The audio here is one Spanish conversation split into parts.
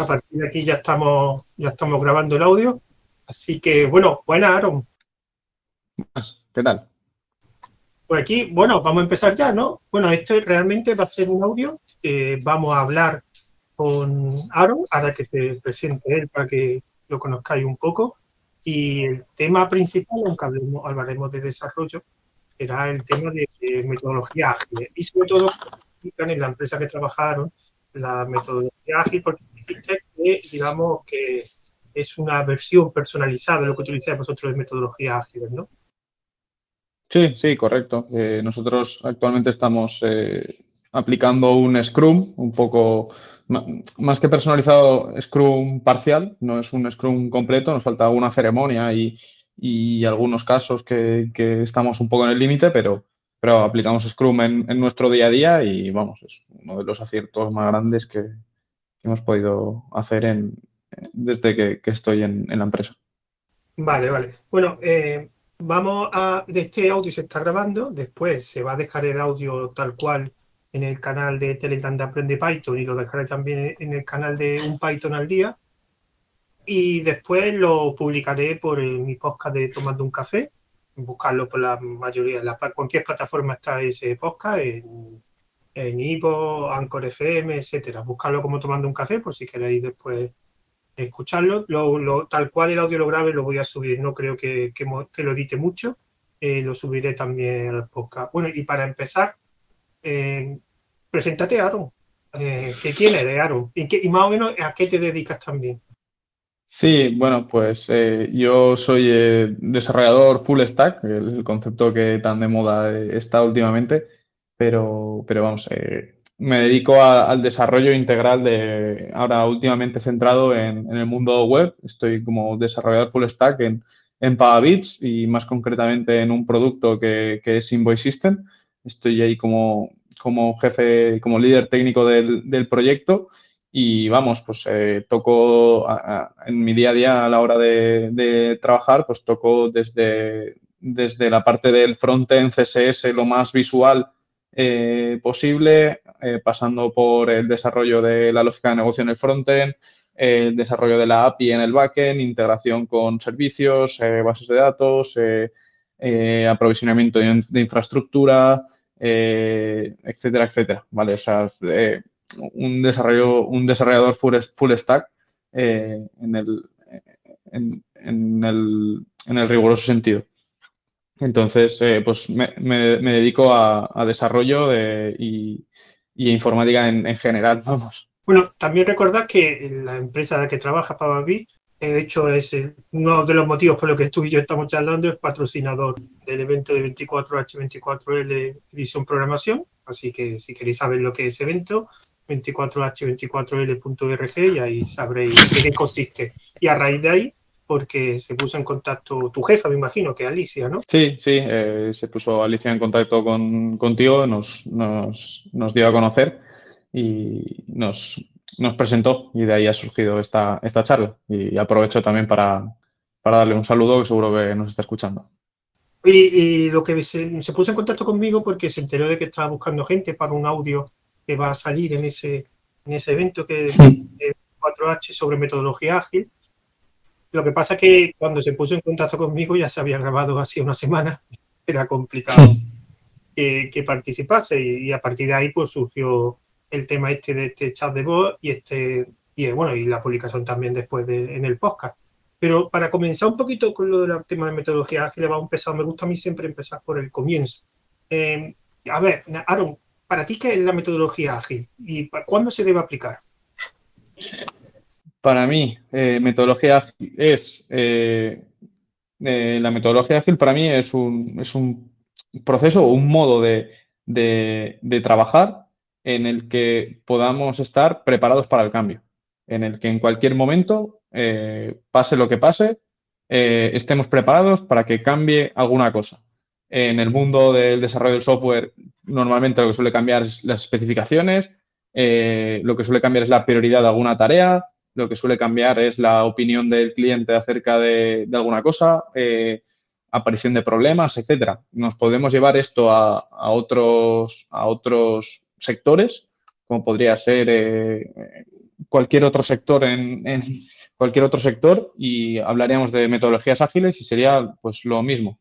A partir de aquí ya estamos, ya estamos grabando el audio. Así que, bueno, buenas, Aaron. ¿Qué tal? Pues aquí, bueno, vamos a empezar ya, ¿no? Bueno, esto realmente va a ser un audio. vamos a hablar con Aaron, ahora que se presente él para que lo conozcáis un poco. Y el tema principal, aunque hablaremos de desarrollo, será el tema de, metodología ágil. Y sobre todo, en la empresa que trabajaron, la metodología ágil, porque que, digamos, que es una versión personalizada de lo que utilizáis vosotros de metodología ágil, ¿no? Sí, sí, correcto. Eh, nosotros actualmente estamos eh, aplicando un Scrum un poco más que personalizado, Scrum parcial, no es un Scrum completo, nos falta alguna ceremonia y, algunos casos que, estamos un poco en el límite, pero, pero aplicamos Scrum en, nuestro día a día y vamos, es uno de los aciertos más grandes que, hemos podido hacer en, desde que, estoy en, la empresa. Vale, vale. Bueno, eh, vamos a, de este audio se está grabando, después se va a dejar el audio tal cual en el canal de Telegram de Aprende Python y lo dejaré también en el canal de Un Python al Día. Y después lo publicaré por mi podcast de Tomando un Café. Buscarlo por la mayoría, la, cualquier plataforma está ese podcast, en, en Ivo, Anchor FM, etcétera. Buscarlo como Tomando un Café por si queréis después escucharlo. Lo, tal cual el audio lo grave lo voy a subir. No creo que, que, lo edite mucho. Eh, lo subiré también al podcast. Bueno, y para empezar, eh, preséntate, Aaron. Eh, ¿Qué quién eres, Aaron? ¿Y, más o menos a qué te dedicas también? Sí, bueno, pues eh, yo soy eh, desarrollador full stack, el, concepto que tan de moda está últimamente, pero, pero vamos, me dedico al desarrollo integral de, ahora últimamente centrado en, el mundo web, estoy como desarrollador full stack en, en Pavabits y más concretamente en un producto que, que es Invoice System. Estoy ahí como, como jefe, como líder técnico del, proyecto y vamos, pues eh, toco en mi día a día a la hora de, trabajar, pues toco desde, desde la parte del frontend CSS lo más visual eh, posible, eh, pasando por el desarrollo de la lógica de negocio en el frontend, el desarrollo de la API en el backend, integración con servicios, bases de datos, aprovisionamiento de infraestructura, eh, etcétera, etcétera, ¿vale? Eh, un, desarrollo, un desarrollador full, stack eh, en, el, en, el, en, el, riguroso sentido. Entonces, pues me, me, dedico a, desarrollo y, y, informática en, general, vamos. Bueno, también recordad que la empresa en la que trabaja Pavavi de hecho, es uno de los motivos por los que tú y yo estamos charlando, es patrocinador del evento de 24H24L Edición Programación. Así que si queréis saber lo que es evento, 24h24l.org y ahí sabréis de qué consiste. Y a raíz de ahí, porque se puso en contacto tu jefa, me imagino, que Alicia, ¿no? Sí, sí, eh, se puso Alicia en contacto con, contigo, nos, nos, nos dio a conocer y nos, nos presentó y de ahí ha surgido esta, esta charla. Y aprovecho también para, darle un saludo que seguro que nos está escuchando. Y, lo que se, puso en contacto conmigo porque se enteró de que estaba buscando gente para un audio que va a salir en ese, en ese evento que es 4H sobre metodología ágil. Lo que pasa es que cuando se puso en contacto conmigo ya se había grabado hace una semana, era complicado que, participase y, a partir de ahí pues surgió el tema este de este chat de voz y este y bueno y la publicación también después de, en el podcast. Pero para comenzar un poquito con lo del tema de metodología ágil, va a empezar, me gusta a mí siempre empezar por el comienzo. Eh, a ver, Aaron, ¿para ti qué es la metodología ágil y cuándo se debe aplicar? Para mí, eh, metodología ágil es eh, la metodología ágil para mí es un, es un proceso o un modo de, de, de trabajar en el que podamos estar preparados para el cambio, en el que en cualquier momento, eh, pase lo que pase, eh, estemos preparados para que cambie alguna cosa. En el mundo del desarrollo del software, normalmente lo que suele cambiar es las especificaciones, eh, lo que suele cambiar es la prioridad de alguna tarea, lo que suele cambiar es la opinión del cliente acerca de, alguna cosa, aparición de problemas, etcétera. Nos podemos llevar esto a, otros, a otros sectores, como podría ser eh, cualquier otro sector en, cualquier otro sector y hablaríamos de metodologías ágiles y sería pues lo mismo.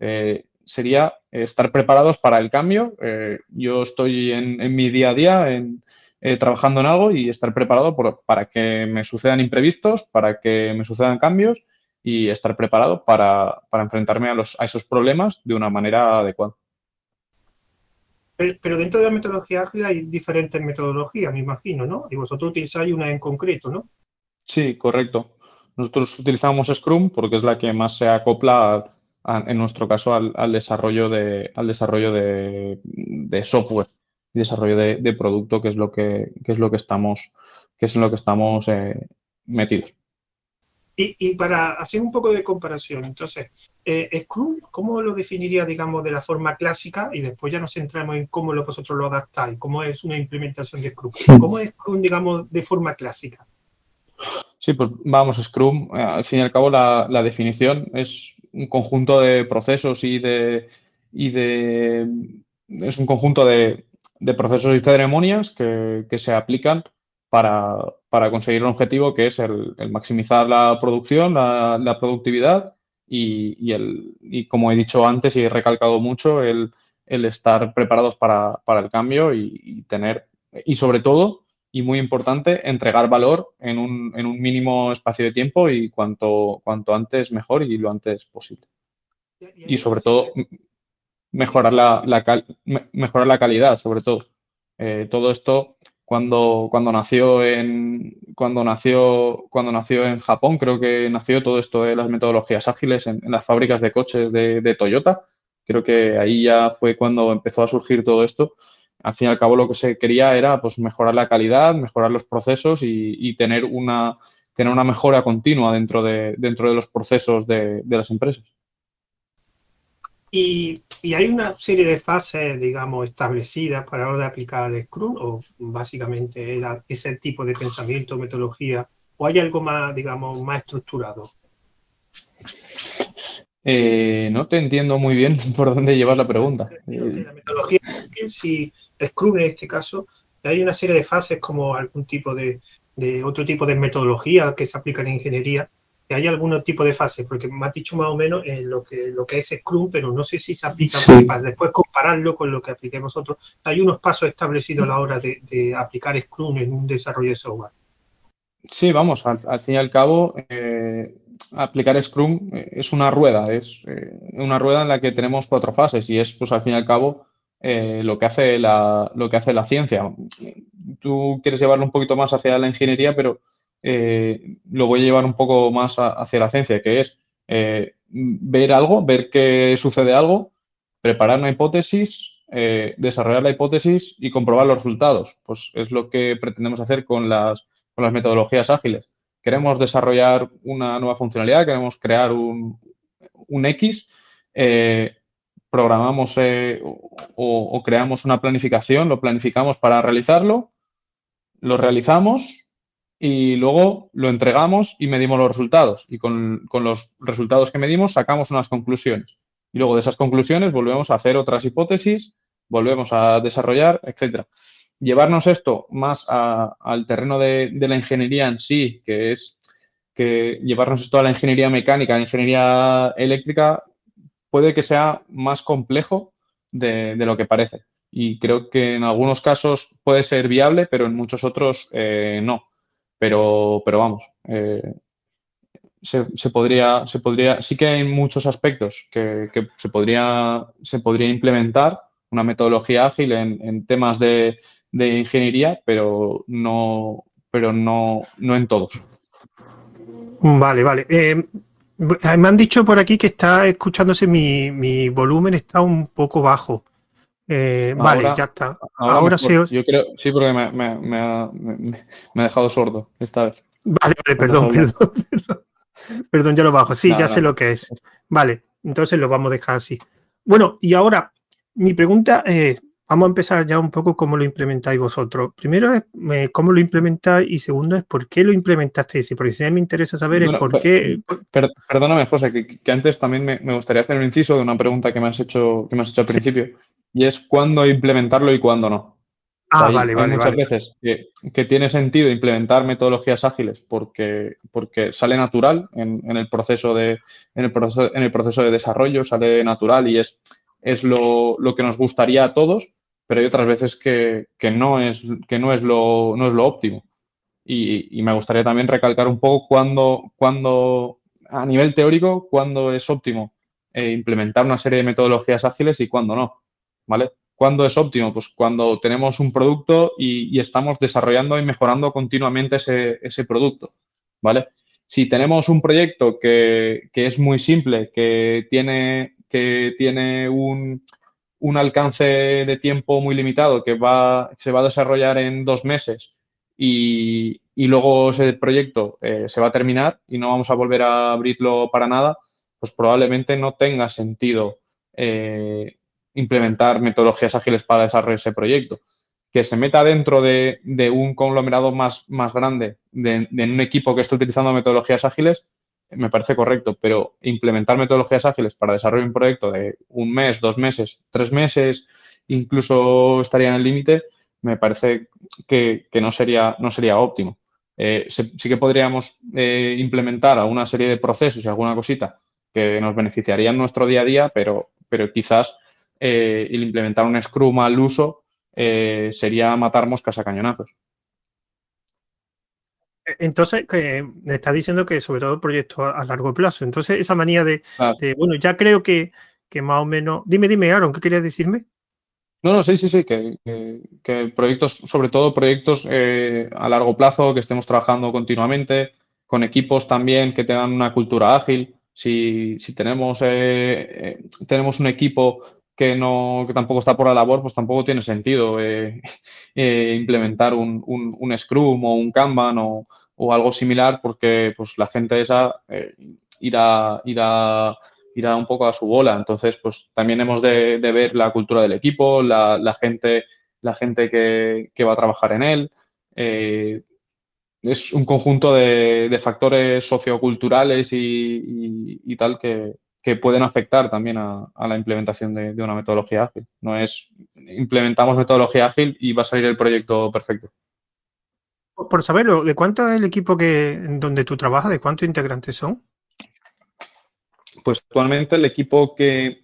Eh, sería estar preparados para el cambio. Eh, yo estoy en, mi día a día en, trabajando en algo y estar preparado para que me sucedan imprevistos, para que me sucedan cambios y estar preparado para, enfrentarme a, los, a esos problemas de una manera adecuada. Pero dentro de la metodología ágil hay diferentes metodologías, me imagino, ¿no? Y vosotros utilizáis una en concreto, ¿no? Sí, correcto. Nosotros utilizamos Scrum porque es la que más se acopla, en nuestro caso, al, desarrollo de, al desarrollo de, software y desarrollo de, producto, que es lo que, es lo que estamos, que es en lo que estamos eh, metidos. Y, para hacer un poco de comparación, entonces, eh, Scrum, ¿cómo lo definiría, digamos, de la forma clásica? Y después ya nos centramos en cómo lo, vosotros lo adaptáis, cómo es una implementación de Scrum. ¿Cómo es Scrum, digamos, de forma clásica? Sí, pues vamos, Scrum, eh, al fin y al cabo la, definición es un conjunto de procesos y de, y de es un conjunto de, procesos y ceremonias que, que se aplican para, conseguir un objetivo que es el, maximizar la producción, la, productividad y, el, y, como he dicho antes y he recalcado mucho, el, estar preparados para, el cambio y, tener, y sobre todo, y muy importante, entregar valor en un, en un, mínimo espacio de tiempo y cuanto, cuanto antes mejor y lo antes posible. Y sobre todo, mejorar la, mejorar la calidad, sobre todo. Eh, todo esto cuando, cuando nació en cuando nació cuando nació en Japón creo que nació todo esto de las metodologías ágiles en, las fábricas de coches de, Toyota. Creo que ahí ya fue cuando empezó a surgir todo esto. Al fin y al cabo lo que se quería era pues mejorar la calidad mejorar los procesos y, tener una tener una mejora continua dentro de dentro de los procesos de las empresas y, hay una serie de fases, digamos, establecidas para la hora de aplicar el Scrum, o básicamente ese tipo de pensamiento, metodología, o hay algo más, digamos, más estructurado. Eh, no te entiendo muy bien por dónde llevas la pregunta. La metodología, si Scrum en este caso, hay una serie de fases como algún tipo de, de otro tipo de metodología que se aplica en ingeniería, hay algún tipo de fase, porque me has dicho más o menos en lo que, lo que es Scrum, pero no sé si se aplica para después compararlo con lo que apliquemos nosotros. Hay unos pasos establecidos a la hora de, aplicar Scrum en un desarrollo de software. Sí, vamos, al, fin y al cabo, eh, aplicar Scrum eh, es una rueda, es eh, una rueda en la que tenemos cuatro fases y es, pues al fin y al cabo, lo, que hace la, lo que hace la ciencia. Tú quieres llevarlo un poquito más hacia la ingeniería, pero eh, lo voy a llevar un poco más hacia la ciencia, que es eh, ver algo, ver que sucede algo, preparar una hipótesis, eh, desarrollar la hipótesis y comprobar los resultados. Pues es lo que pretendemos hacer con las, con las metodologías ágiles. Queremos desarrollar una nueva funcionalidad, queremos crear un, un X, programamos o creamos una planificación, lo planificamos para realizarlo, lo realizamos y luego lo entregamos y medimos los resultados. Y con, los resultados que medimos sacamos unas conclusiones. Y luego de esas conclusiones volvemos a hacer otras hipótesis, volvemos a desarrollar, etcétera. Llevarnos esto más al terreno de, la ingeniería en sí, que es que llevarnos esto a la ingeniería mecánica, a la ingeniería eléctrica, puede que sea más complejo de, lo que parece. Y creo que en algunos casos puede ser viable, pero en muchos otros eh, no. Pero, pero vamos, eh, se, podría, se podría, sí que hay muchos aspectos que, se, podría, se podría implementar una metodología ágil en, temas de, ingeniería, pero no, pero no, no en todos. Vale, vale. Eh, me han dicho por aquí que está escuchándose mi, mi volumen, está un poco bajo. Eh, vale, ya está. Ahora, sí. Yo creo, sí, porque me, me, me, ha, me, ha, dejado sordo esta vez. Vale, vale, perdón, perdón, perdón, ya lo bajo. Sí, ya sé lo que es. Vale, entonces lo vamos a dejar así. Bueno, y ahora, mi pregunta es, vamos a empezar ya un poco cómo lo implementáis vosotros. Primero es eh, cómo lo implementáis y segundo es por qué lo implementasteis. Porque si a mí me interesa saber es por qué... perdóname, José, que, que antes también me, gustaría hacer un inciso de una pregunta que me has hecho, que me has hecho al principio y es cuándo implementarlo y cuándo no. Ah, hay, vale, vale, muchas veces que, tiene sentido implementar metodologías ágiles porque, porque sale natural en, el proceso de, en, el proceso, en el proceso de desarrollo, sale natural y es, es lo, que nos gustaría a todos, pero hay otras veces que, no, es, que no, es lo, no es lo óptimo. Y, me gustaría también recalcar un poco cuando, cuando a nivel teórico, cuándo es óptimo eh, implementar una serie de metodologías ágiles y cuándo no, ¿vale? ¿Cuándo es óptimo? Pues cuando tenemos un producto y, estamos desarrollando y mejorando continuamente ese, producto, ¿vale? Si tenemos un proyecto que, es muy simple, que tiene, que tiene un, alcance de tiempo muy limitado, que se va a desarrollar en dos meses y, luego ese proyecto eh, se va a terminar y no vamos a volver a abrirlo para nada, pues probablemente no tenga sentido eh, implementar metodologías ágiles para desarrollar ese proyecto. Que se meta dentro de, un conglomerado más, más grande, de, un equipo que esté utilizando metodologías ágiles, me parece correcto, pero implementar metodologías ágiles para desarrollar un proyecto de un mes, dos meses, tres meses, incluso estaría en el límite, me parece que, no, sería, no sería óptimo. Eh, sí que podríamos eh, implementar alguna serie de procesos y alguna cosita que nos beneficiaría en nuestro día a día, pero, pero quizás eh, el implementar un Scrum al uso eh, sería matar moscas a cañonazos. Entonces, que me está diciendo que sobre todo proyectos a, largo plazo. Entonces, esa manía de, bueno, ya creo que, más o menos... Dime, dime, Aaron, ¿qué querías decirme? No, no, sí, sí, sí, que, proyectos, sobre todo proyectos eh, a largo plazo, que estemos trabajando continuamente, con equipos también que tengan una cultura ágil. Si, tenemos, tenemos un equipo que, no, que tampoco está por la labor, pues tampoco tiene sentido eh, eh, implementar un, un, Scrum o un Kanban o, o, algo similar porque pues, la gente esa eh, irá, irá, irá un poco a su bola. Entonces, pues también hemos de, ver la cultura del equipo, la, la gente, la gente que, que, va a trabajar en él. es un conjunto de, de factores socioculturales y, y tal que, que pueden afectar también a, la implementación de, una metodología ágil. No es implementamos metodología ágil y va a salir el proyecto perfecto. Por saberlo, ¿de cuánto es el equipo que donde tú trabajas? ¿De cuántos integrantes son? Pues actualmente el equipo que,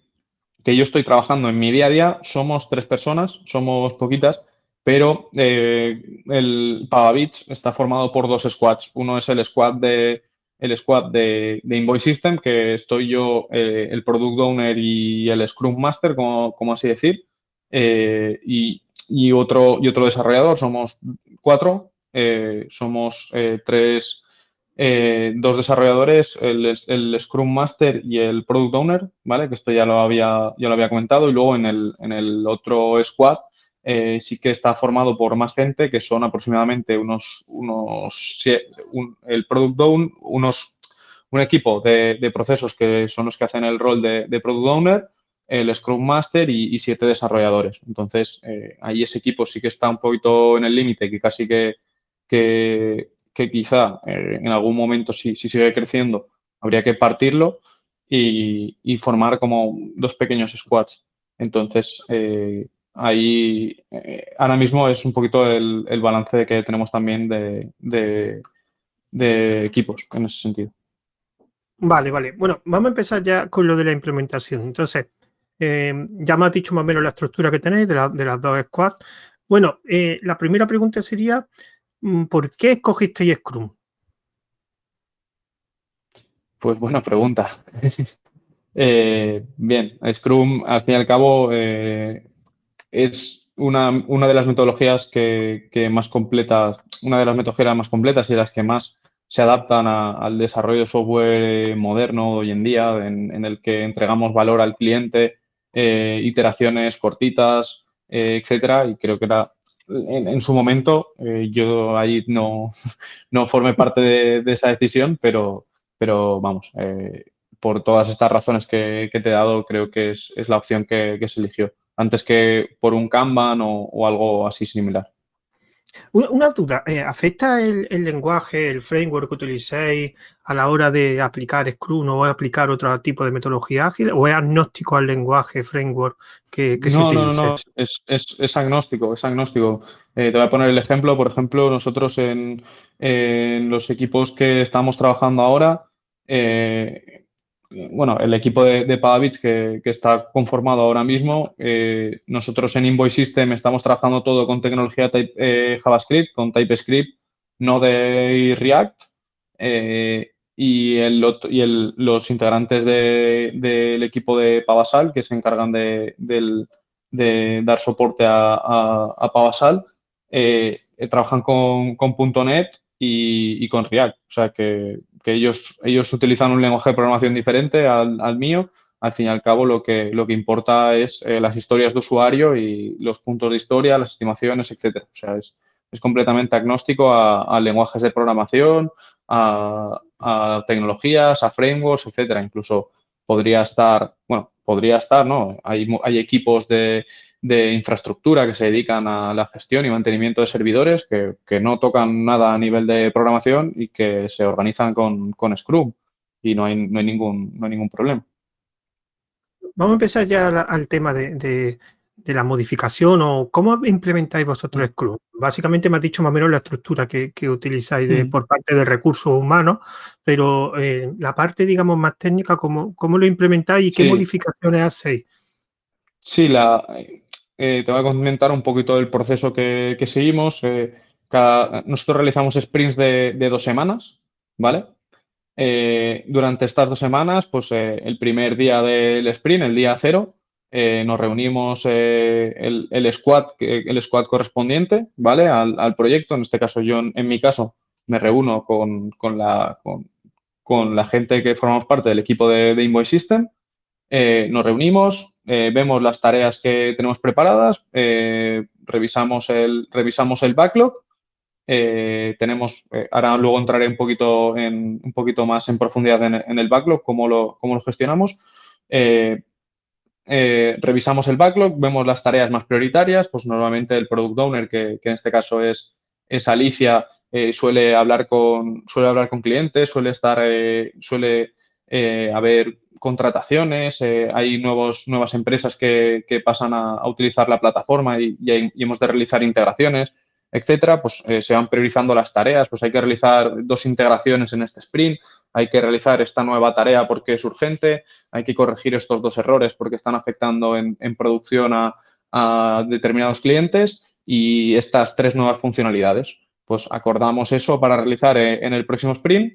yo estoy trabajando en mi día a día somos tres personas, somos poquitas, pero eh, el Pavavich está formado por dos squads. Uno es el squad de, el squad de, Invoice System, que estoy yo, eh, el Product Owner y el Scrum Master, como, así decir, eh, y, otro, y otro desarrollador. Somos cuatro, eh, somos tres, dos desarrolladores, el, Scrum Master y el Product Owner, ¿vale? Que esto ya lo había, ya lo había comentado, y luego en el, en el otro squad eh, sí que está formado por más gente, que son aproximadamente unos, unos el Product Owner, unos, un equipo de, procesos que son los que hacen el rol de, Product Owner, el Scrum Master y, siete desarrolladores. Entonces, eh, ahí ese equipo sí que está un poquito en el límite, que casi que, que, quizá eh, en algún momento, si, si, sigue creciendo, habría que partirlo y, y formar como dos pequeños squads. Entonces, eh, ahí eh, ahora mismo es un poquito el, balance que tenemos también de, equipos en ese sentido. Vale, vale. Bueno, vamos a empezar ya con lo de la implementación. Entonces, eh, ya me has dicho más o menos la estructura que tenéis de, las dos squads. Bueno, eh, la primera pregunta sería, mm, ¿por qué escogisteis Scrum? Pues buena pregunta. bien, Scrum, al fin y al cabo, es una, de las metodologías que, más completas, una de las metodologías más completas y las que más se adaptan al desarrollo de software moderno hoy en día, en, el que entregamos valor al cliente, eh, iteraciones cortitas, eh, etcétera. Y creo que era en, su momento, eh, yo ahí no, no formé parte de, esa decisión, pero, pero vamos, por todas estas razones que, te he dado, creo que es, la opción que se eligió antes que por un Kanban o, algo así similar. Una duda, eh, ¿afecta el, lenguaje, el framework que utilicéis a la hora de aplicar Scrum o aplicar otro tipo de metodología ágil o es agnóstico al lenguaje, framework que, se utilice? No, no, no, es, agnóstico, es agnóstico. Eh, te voy a poner el ejemplo, por ejemplo, nosotros en, los equipos que estamos trabajando ahora, eh, bueno, el equipo de, de que, está conformado ahora mismo, eh, nosotros en Invoice System estamos trabajando todo con tecnología eh, JavaScript, con TypeScript, Node y React. Eh, y, y los integrantes del equipo de Pavasal que se encargan de, dar soporte a, Pavasal, trabajan con, .NET y, con React. O sea que, ellos, ellos utilizan un lenguaje de programación diferente al, mío. Al fin y al cabo, lo que, lo que importa es eh, las historias de usuario y los puntos de historia, las estimaciones, etcétera. O sea, es, completamente agnóstico a, lenguajes de programación, a, tecnologías, a frameworks, etcétera. Incluso podría estar, bueno, podría estar, ¿no? Hay, hay equipos de, de infraestructura que se dedican a la gestión y mantenimiento de servidores que, no tocan nada a nivel de programación y que se organizan con, Scrum y no hay, no hay, ningún, no hay ningún problema. Vamos a empezar ya al, tema de, la modificación o cómo implementáis vosotros Scrum. Básicamente me has dicho más o menos la estructura que, utilizáis de, por parte de recursos humanos, pero eh, la parte, digamos, más técnica, ¿cómo, cómo lo implementáis y qué modificaciones hacéis? Sí, la, eh, te voy a comentar un poquito del proceso que, seguimos. Eh, nosotros realizamos sprints de, dos semanas, ¿vale? Eh, durante estas dos semanas, pues el primer día del sprint, el día cero, nos reunimos el, el, squad, el squad correspondiente, ¿vale? Al, proyecto. En este caso, yo, en, mi caso, me reúno con, la, con, la gente que formamos parte del equipo de, de Invoice System. Nos reunimos, eh, vemos las tareas que tenemos preparadas, eh, revisamos, el, revisamos el backlog, eh, tenemos, ahora luego entraré un poquito, en, un poquito más en profundidad en, el backlog, cómo lo, cómo lo gestionamos. revisamos el backlog, vemos las tareas más prioritarias, pues normalmente el Product Owner, que, en este caso es, es Alicia, suele, hablar con, suele hablar con clientes, suele estar, suele haber contrataciones, eh, hay nuevos, nuevas empresas que, pasan a, utilizar la plataforma y, hemos de realizar integraciones, etcétera, pues eh, se van priorizando las tareas, pues hay que realizar dos integraciones en este sprint, hay que realizar esta nueva tarea porque es urgente, hay que corregir estos dos errores porque están afectando en, producción a, determinados clientes y estas tres nuevas funcionalidades. Pues acordamos eso para realizar eh, en el próximo sprint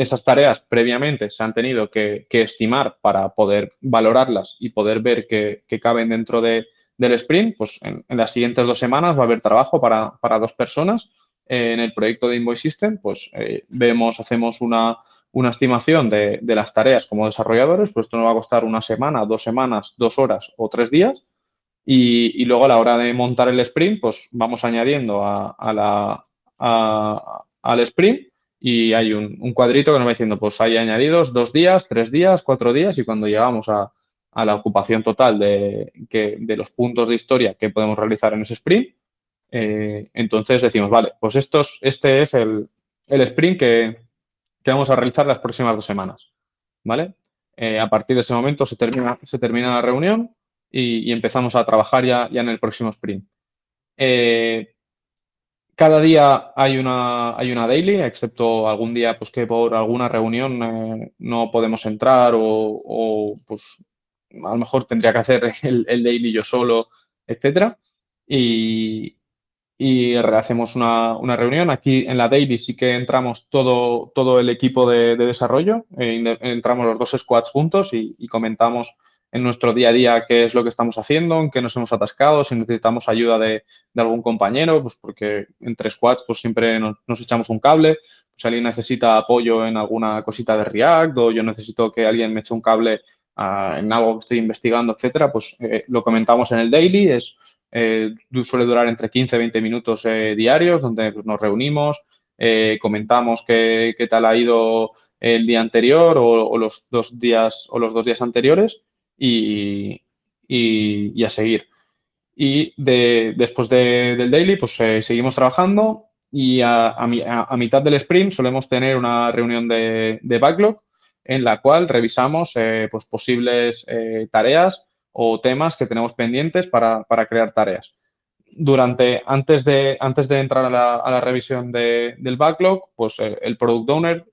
esas tareas previamente se han tenido que, estimar para poder valorarlas y poder ver que, caben dentro del sprint, pues en, las siguientes dos semanas va a haber trabajo para, dos personas. en el proyecto de Invoice System, pues eh, vemos, hacemos una, estimación de, las tareas como desarrolladores, pues esto nos va a costar una semana, dos semanas, dos horas o tres días. Y, luego a la hora de montar el sprint, pues vamos añadiendo a, la, al sprint y hay un, cuadrito que nos va diciendo, pues hay añadidos dos días, tres días, cuatro días y cuando llegamos a, la ocupación total de, los puntos de historia que podemos realizar en ese sprint, eh, entonces decimos, vale, pues estos, este es el, sprint que, vamos a realizar las próximas dos semanas, ¿vale? Eh, a partir de ese momento se termina, se termina la reunión y, empezamos a trabajar ya, ya en el próximo sprint. Eh, cada día hay una, hay una daily, excepto algún día pues, que por alguna reunión eh, no podemos entrar o, pues a lo mejor tendría que hacer el, daily yo solo, etcétera. Y, y hacemos una, reunión. Aquí en la daily sí que entramos todo, todo el equipo de, desarrollo, eh, entramos los dos squads juntos y comentamos en nuestro día a día qué es lo que estamos haciendo, en qué nos hemos atascado, si necesitamos ayuda de, algún compañero, pues porque entre squads pues siempre nos, echamos un cable, pues alguien necesita apoyo en alguna cosita de React o yo necesito que alguien me eche un cable ah, en algo que estoy investigando, etcétera, pues eh, lo comentamos en el daily, es eh, suele durar entre 15 y 20 minutos eh, diarios donde pues, nos reunimos, comentamos qué, tal ha ido el día anterior o, los dos días o los dos días anteriores y, a seguir. Y de, después del daily, pues seguimos trabajando y a, mitad del sprint solemos tener una reunión de, backlog en la cual revisamos pues posibles tareas o temas que tenemos pendientes para, crear tareas. Durante, antes de, antes de entrar a la, revisión del backlog, pues el product owner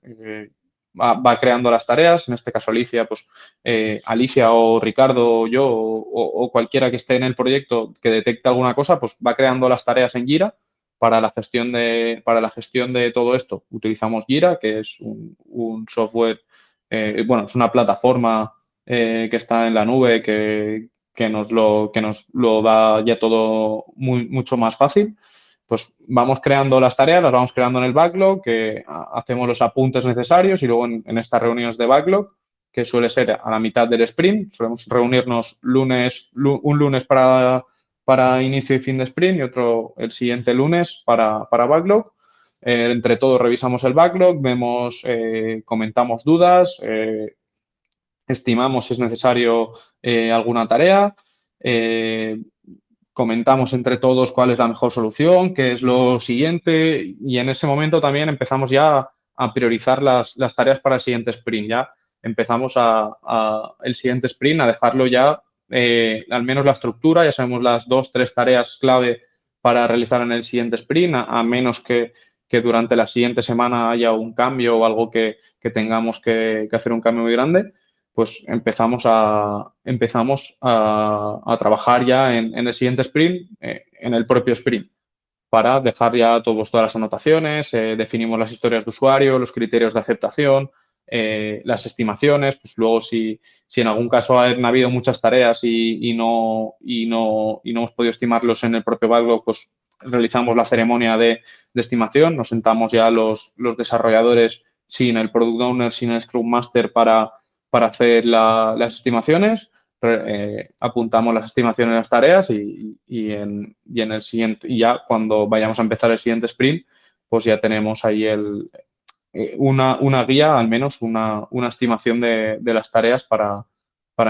va, creando las tareas, en este caso Alicia, pues eh, Alicia o Ricardo o yo o, cualquiera que esté en el proyecto que detecte alguna cosa, pues va creando las tareas en Jira para la gestión de, para la gestión de todo esto. Utilizamos Jira, que es un, software, eh, bueno, es una plataforma eh, que está en la nube que, que, nos lo, que nos lo da ya todo muy, mucho más fácil pues vamos creando las tareas, las vamos creando en el backlog, que hacemos los apuntes necesarios y luego en, estas reuniones de backlog, que suele ser a la mitad del sprint, solemos reunirnos lunes, un lunes para, para inicio y fin de sprint y otro el siguiente lunes para, backlog. Eh, entre todos revisamos el backlog, vemos, eh, comentamos dudas, eh, estimamos si es necesario alguna tarea, comentamos entre todos cuál es la mejor solución, qué es lo siguiente y en ese momento también empezamos ya a priorizar las, tareas para el siguiente sprint. Ya empezamos a, el siguiente sprint a dejarlo ya, eh, al menos la estructura, ya sabemos las dos, tres tareas clave para realizar en el siguiente sprint, a, menos que, durante la siguiente semana haya un cambio o algo que, tengamos que, que hacer un cambio muy grande pues empezamos a, empezamos a, trabajar ya en, el siguiente sprint, eh, en el propio sprint, para dejar ya todos, todas las anotaciones, eh, definimos las historias de usuario, los criterios de aceptación, eh, las estimaciones, pues luego si, si, en algún caso han habido muchas tareas y, no, y, no, y no hemos podido estimarlos en el propio backlog, pues realizamos la ceremonia de, estimación, nos sentamos ya los, los desarrolladores sin el Product Owner, sin el Scrum Master para para hacer las estimaciones, eh, apuntamos las estimaciones de las tareas y, en, el siguiente, y ya cuando vayamos a empezar el siguiente sprint, pues ya tenemos ahí el, eh, una, guía, al menos una, estimación de, las tareas para,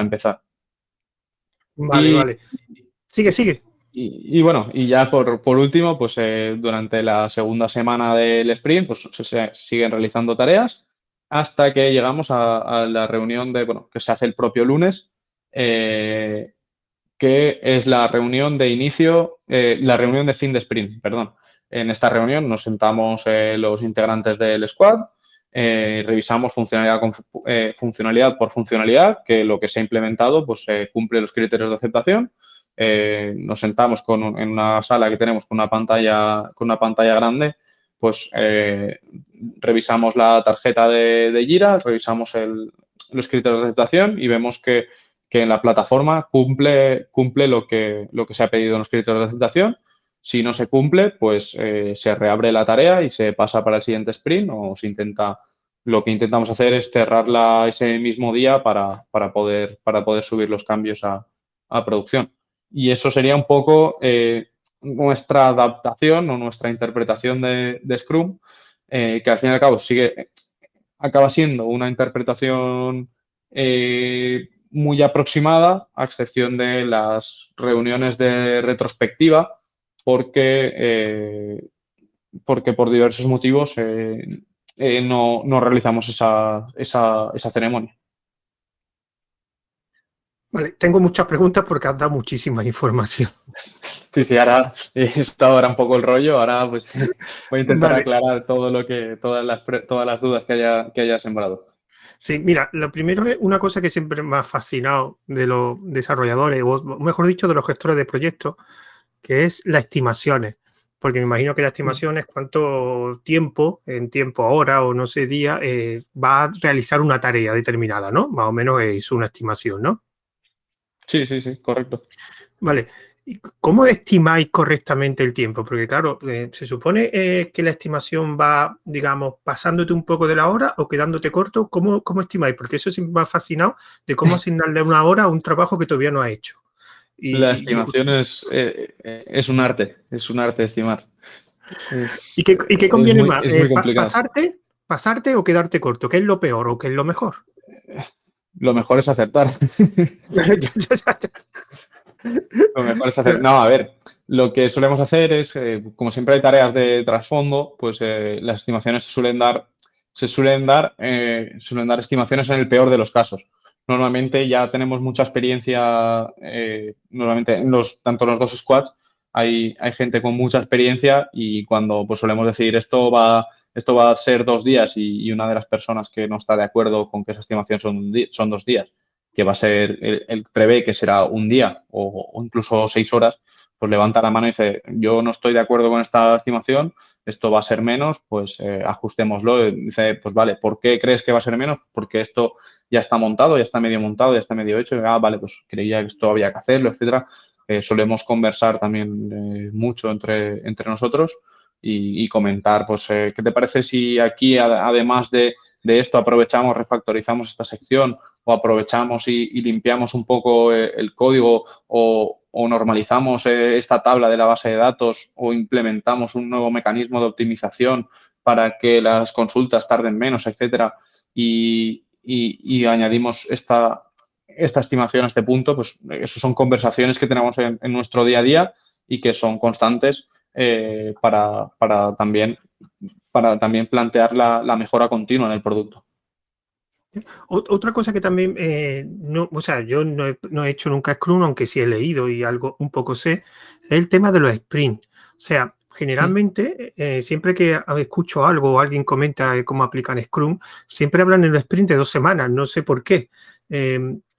empezar. Vale, vale. Sigue, sigue. Y, bueno, y ya por, último, pues eh, durante la segunda semana del sprint, pues se siguen realizando tareas hasta que llegamos a, la reunión de, bueno, que se hace el propio lunes, eh, que es la reunión de inicio, eh, la reunión de fin de sprint, perdón. En esta reunión nos sentamos eh, los integrantes del squad, revisamos funcionalidad, funcionalidad por funcionalidad, que lo que se ha implementado pues cumple los criterios de aceptación. nos sentamos con, en una sala que tenemos con una pantalla, con una pantalla grande pues eh, revisamos la tarjeta de, Gira, revisamos los criterios de aceptación y vemos que, en la plataforma cumple, cumple lo, que, lo que se ha pedido en los criterios de aceptación. Si no se cumple, pues eh, se reabre la tarea y se pasa para el siguiente sprint o se intenta, lo que intentamos hacer es cerrarla ese mismo día para, poder, para poder subir los cambios a, producción. Y eso sería un poco eh, nuestra adaptación o nuestra interpretación de, Scrum, eh, que al fin y al cabo sigue, acaba siendo una interpretación eh, muy aproximada, a excepción de las reuniones de retrospectiva, porque, eh, porque por diversos motivos no, no, realizamos esa, esa, esa ceremonia. Vale, tengo muchas preguntas porque has dado muchísima información. Sí, sí, ahora está ahora un poco el rollo, ahora pues voy a intentar aclarar todo lo que, todas las, todas las dudas que haya, que haya sembrado. Sí, mira, lo primero es una cosa que siempre me ha fascinado de los desarrolladores, o mejor dicho, de los gestores de proyectos, que es las estimaciones. Porque me imagino que la estimación es cuánto tiempo, en tiempo, hora o no sé, día, eh, va a realizar una tarea determinada, ¿no? Más o menos es una estimación, ¿no? Sí, sí, sí, correcto. Vale. ¿Cómo estimáis correctamente el tiempo? Porque claro, eh, se supone eh, que la estimación va, digamos, pasándote un poco de la hora o quedándote corto. ¿Cómo, cómo estimáis? Porque eso siempre me ha fascinado de cómo asignarle una hora a un trabajo que todavía no ha hecho. la estimación es, eh, es un arte, es un arte estimar. ¿Y, qué, conviene más? pasarte, ¿Pasarte o quedarte corto? ¿Qué es lo peor o qué es lo mejor? lo mejor es aceptar. Lo mejor es hacer. No, a ver, lo que solemos hacer es, eh, como siempre hay tareas de trasfondo, pues eh, las estimaciones se suelen dar, se suelen dar, eh, suelen dar estimaciones en el peor de los casos. Normalmente ya tenemos mucha experiencia, normalmente en los, tanto los dos squads, hay, hay gente con mucha experiencia y cuando pues solemos decir esto va, esto va a ser dos días y, una de las personas que no está de acuerdo con que esa estimación son, son dos días, que va a ser, el, prevé que será un día o, incluso seis horas, pues levanta la mano y dice, yo no estoy de acuerdo con esta estimación, esto va a ser menos, pues eh, ajustémoslo. Dice, pues vale, ¿por qué crees que va a ser menos? Porque esto ya está montado, ya está medio montado, ya está medio hecho. ah, vale, pues creía que esto había que hacerlo, etcétera. Eh, solemos conversar también eh, mucho entre, entre nosotros y, comentar, pues, ¿qué te parece si aquí, además de, esto, aprovechamos, refactorizamos esta sección o aprovechamos y, y limpiamos un poco el código o, normalizamos eh, esta tabla de la base de datos o implementamos un nuevo mecanismo de optimización para que las consultas tarden menos, etcétera, y, añadimos esta, esta estimación a este punto, pues eso son conversaciones que tenemos en, nuestro día a día y que son constantes eh, para, también, para también plantear la mejora continua en el producto. Otra cosa que también, eh, no, o sea, yo no he, hecho nunca Scrum, aunque sí he leído y algo un poco sé, es el tema de los sprints. O sea, generalmente, eh, siempre que escucho algo o alguien comenta cómo aplican Scrum, siempre hablan en los sprint de dos semanas, no sé por qué.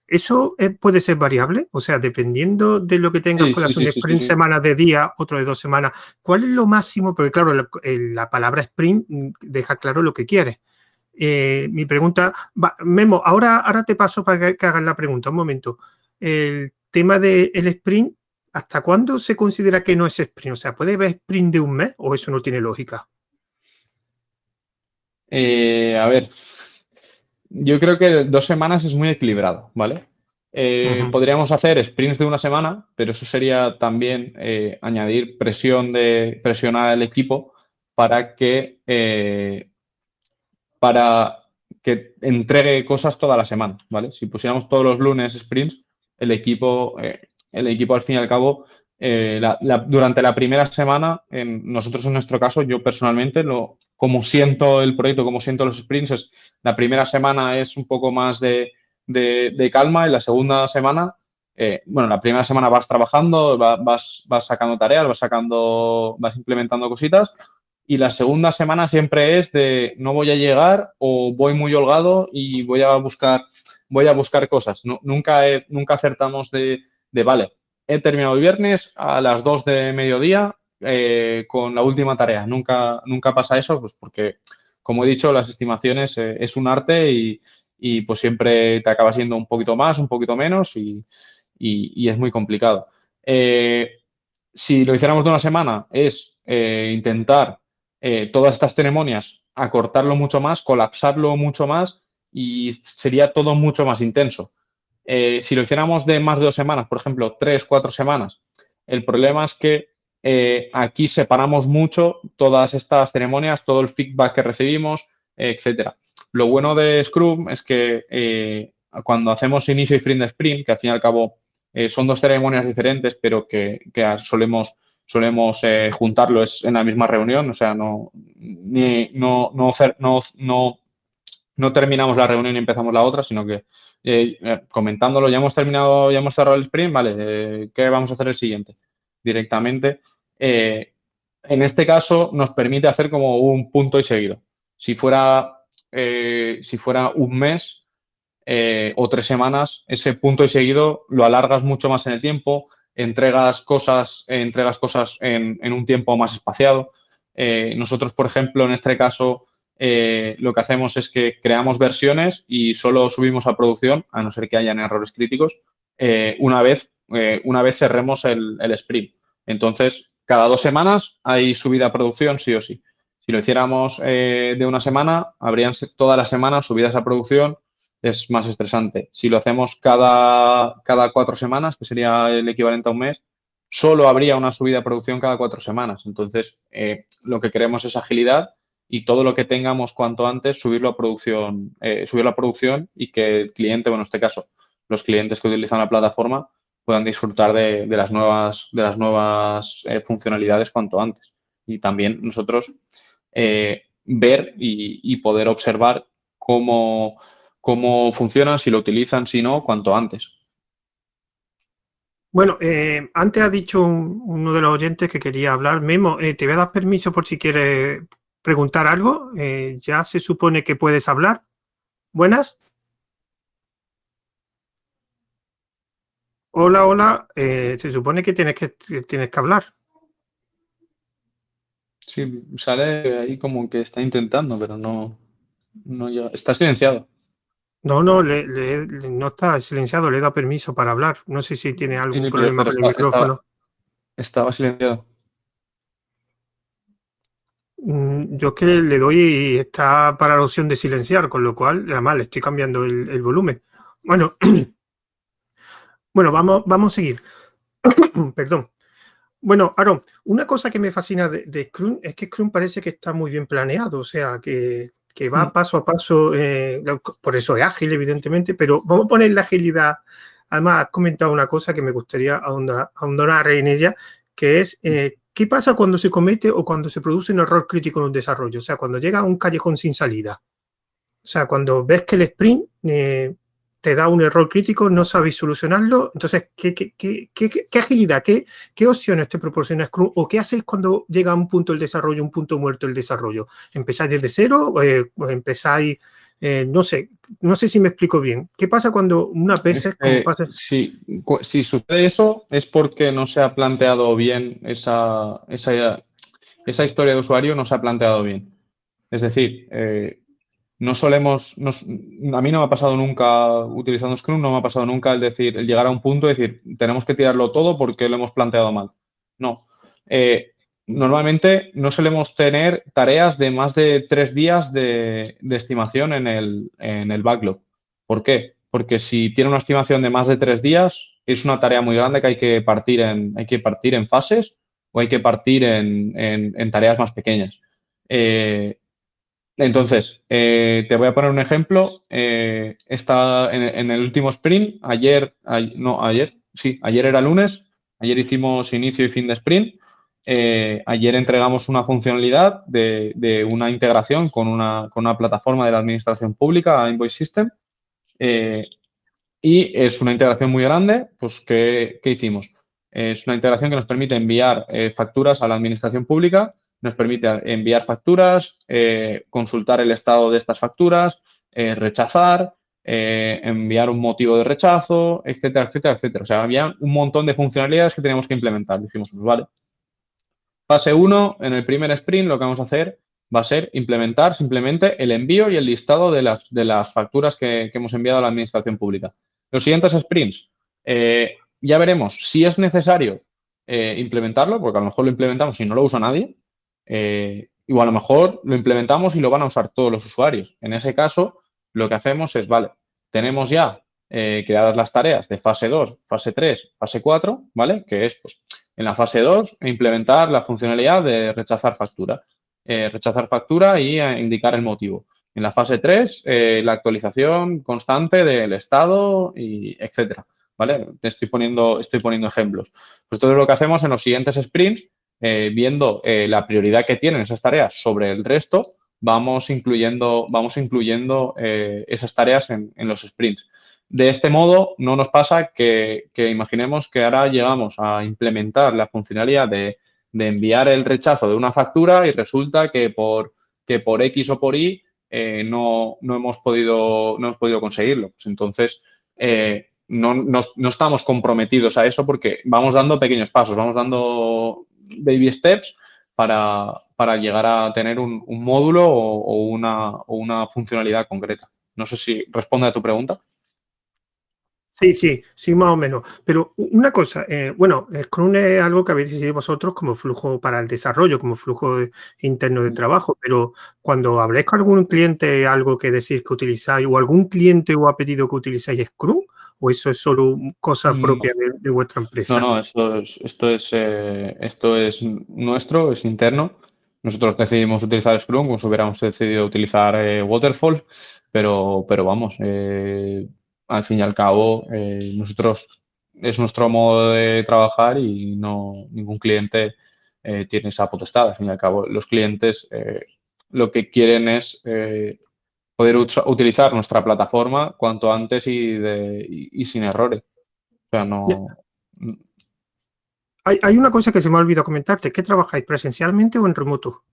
¿Eso puede ser variable? O sea, dependiendo de lo que tengas, puede ser un sprint semanas de día, otro de dos semanas. ¿Cuál es lo máximo? Porque claro, la palabra sprint mm, deja claro lo que quieres. Eh, mi pregunta, Memo, ahora, ahora te paso para que, hagas la pregunta, un momento. El tema del sprint, ¿hasta cuándo se considera que no es sprint? O sea, ¿puede haber sprint de un mes o eso no tiene lógica? Eh, a ver, yo creo que dos semanas es muy equilibrado, ¿vale? Eh, podríamos hacer sprints de una semana, pero eso sería también añadir presión de presionar al equipo para que para que entregue cosas toda la semana, ¿vale? Si pusiéramos todos los lunes sprints, el equipo, eh, el equipo al fin y al cabo, eh, durante la primera semana, en, nosotros en nuestro caso, yo personalmente, lo, como siento el proyecto, como siento los sprints, la primera semana es un poco más de, calma y la segunda semana, eh, bueno, la primera semana vas trabajando, vas, vas sacando tareas, vas sacando, vas implementando cositas y la segunda semana siempre es de no voy a llegar o voy muy holgado y voy a buscar, voy a buscar cosas. nunca, nunca acertamos de, vale, he terminado el viernes a las 2 de mediodía eh, con la última tarea. Nunca, nunca pasa eso, pues porque, como he dicho, las estimaciones eh, es un arte y, pues siempre te acaba siendo un poquito más, un poquito menos y, es muy complicado. Eh, si lo hiciéramos de una semana, es intentar todas estas ceremonias, acortarlo mucho más, colapsarlo mucho más y sería todo mucho más intenso. Si lo hiciéramos de más de dos semanas, por ejemplo, tres, cuatro semanas, el problema es que eh, aquí separamos mucho todas estas ceremonias, todo el feedback que recibimos, etcétera. Lo bueno de Scrum es que cuando hacemos inicio y sprint de sprint, que al fin y al cabo son dos ceremonias diferentes, pero que, solemos solemos eh, juntarlo es en la misma reunión, o sea, no, no, no, no, no, terminamos la reunión y empezamos la otra, sino que eh, eh, comentándolo, ya hemos terminado, ya hemos cerrado el sprint, vale, ¿qué vamos a hacer el siguiente? Directamente. En este caso nos permite hacer como un punto y seguido. Si fuera, si fuera un mes o tres semanas, ese punto y seguido lo alargas mucho más en el tiempo, entregas cosas, entregas cosas en, un tiempo más espaciado. Eh, nosotros, por ejemplo, en este caso, eh, lo que hacemos es que creamos versiones y solo subimos a producción, a no ser que hayan errores críticos, eh, una, vez, una vez cerremos el, sprint. Entonces, cada dos semanas hay subida a producción, sí o sí. Si lo hiciéramos de una semana, habrían todas las semanas subidas a producción es más estresante. Si lo hacemos cada, cada cuatro semanas, que sería el equivalente a un mes, solo habría una subida de producción cada cuatro semanas. Entonces, eh, lo que queremos es agilidad y todo lo que tengamos cuanto antes, subirlo a producción, eh, subirlo a producción y que el cliente, bueno, en este caso, los clientes que utilizan la plataforma, puedan disfrutar de, las nuevas, de las nuevas eh, funcionalidades cuanto antes. Y también nosotros eh, ver y, poder observar cómo, cómo funcionan, si lo utilizan, si no, cuanto antes. Bueno, eh, antes ha dicho uno de los oyentes que quería hablar. Memo, te voy a dar permiso por si quieres preguntar algo. ya se supone que puedes hablar. Buenas. Hola, hola. Eh, se supone que tienes que, tienes que hablar. Sí, sale ahí como que está intentando, pero no, no ya. Está silenciado. No, no, no está silenciado, le he dado permiso para hablar. No sé si tiene algún problema con el micrófono. Estaba, silenciado. Mm, yo que le doy y está para la opción de silenciar, con lo cual, además, le estoy cambiando el, el volumen. Bueno, Bueno, vamos, vamos a seguir. Perdón. Bueno, Aaron, una cosa que me fascina de, Scrum es que Scrum parece que está muy bien planeado, o sea, que, va mm. paso a paso, eh, por eso es ágil, evidentemente, pero vamos a poner la agilidad. Además, has comentado una cosa que me gustaría ahondar, en ella, que es eh, qué pasa cuando se comete o cuando se produce un error crítico en un desarrollo, o sea, cuando llega a un callejón sin salida. O sea, cuando ves que el sprint eh, te da un error crítico, no sabéis solucionarlo. Entonces, ¿qué, qué, agilidad, qué, qué, opciones te proporciona Scrum o qué hacéis cuando llega a un punto el desarrollo, un punto muerto el desarrollo? ¿Empezáis desde cero eh, o empezáis, eh, no sé, no sé si me explico bien. ¿Qué pasa cuando una vez... si, si, sucede eso es porque no se ha planteado bien esa, esa, esa historia de usuario, no se ha planteado bien. Es decir, eh, no solemos, a mí no me ha pasado nunca, utilizando Scrum, no me ha pasado nunca el decir, el llegar a un punto y decir, tenemos que tirarlo todo porque lo hemos planteado mal. No. Eh, normalmente no solemos tener tareas de más de tres días de, estimación en el, en el, backlog. ¿Por qué? Porque si tiene una estimación de más de tres días, es una tarea muy grande que hay que partir en, hay que partir en fases o hay que partir en, en, tareas más pequeñas. Eh, entonces, eh, te voy a poner un ejemplo. Eh, en, el último sprint, ayer, no, ayer, sí, ayer era lunes, ayer hicimos inicio y fin de sprint. Eh, ayer entregamos una funcionalidad de, una integración con una, plataforma de la administración pública, Invoice System. y es una integración muy grande, pues, ¿qué, ¿qué, hicimos? Es una integración que nos permite enviar facturas a la administración pública nos permite enviar facturas, eh, consultar el estado de estas facturas, eh, rechazar, eh, enviar un motivo de rechazo, etcétera, etcétera, etcétera. O sea, había un montón de funcionalidades que teníamos que implementar. Dijimos, pues vale. Fase 1, en el primer sprint lo que vamos a hacer va a ser implementar simplemente el envío y el listado de las, de las facturas que, hemos enviado a la administración pública. Los siguientes sprints, ya veremos si es necesario implementarlo, porque a lo mejor lo implementamos y no lo usa nadie, eh, o a lo mejor lo implementamos y lo van a usar todos los usuarios. En ese caso, lo que hacemos es, vale, tenemos ya eh, creadas las tareas de fase 2, fase 3, fase 4, ¿vale? Que es, pues, en la fase 2, implementar la funcionalidad de rechazar factura. Eh, rechazar factura y indicar el motivo. En la fase 3, la actualización constante del estado y etcétera, ¿vale? Estoy poniendo, estoy poniendo ejemplos. Pues todo lo que hacemos en los siguientes sprints eh, viendo eh, la prioridad que tienen esas tareas sobre el resto, vamos incluyendo, vamos incluyendo eh, esas tareas en, los sprints. De este modo, no nos pasa que, imaginemos que ahora llegamos a implementar la funcionalidad de, enviar el rechazo de una factura y resulta que por, que por X o por Y no, hemos podido, no hemos podido conseguirlo. Pues entonces, no, no, estamos comprometidos a eso porque vamos dando pequeños pasos, vamos dando baby steps para, llegar a tener un, módulo o, una, una funcionalidad concreta. No sé si responde a tu pregunta. Sí, sí, sí, más o menos. Pero una cosa, eh, bueno, Scrum es algo que habéis decidido vosotros como flujo para el desarrollo, como flujo interno de trabajo, pero cuando habléis con algún cliente, algo que decir que utilizáis, o algún cliente o ha pedido que utilizáis Scrum, o eso es solo cosa mm. propia de, vuestra empresa? No, no, esto es, esto es, eh, esto es nuestro, es interno. Nosotros decidimos utilizar Scrum como si hubiéramos decidido utilizar eh, Waterfall, pero, pero vamos, eh, al fin y al cabo, nosotros es nuestro modo de trabajar y no ningún cliente eh, tiene esa potestad. Al fin y al cabo, los clientes eh, lo que quieren es poder utilizar nuestra plataforma cuanto antes y, de, y, sin errores. O sea, no... Hay, hay, una cosa que se me ha olvidado comentarte. ¿Qué trabajáis presencialmente o en remoto?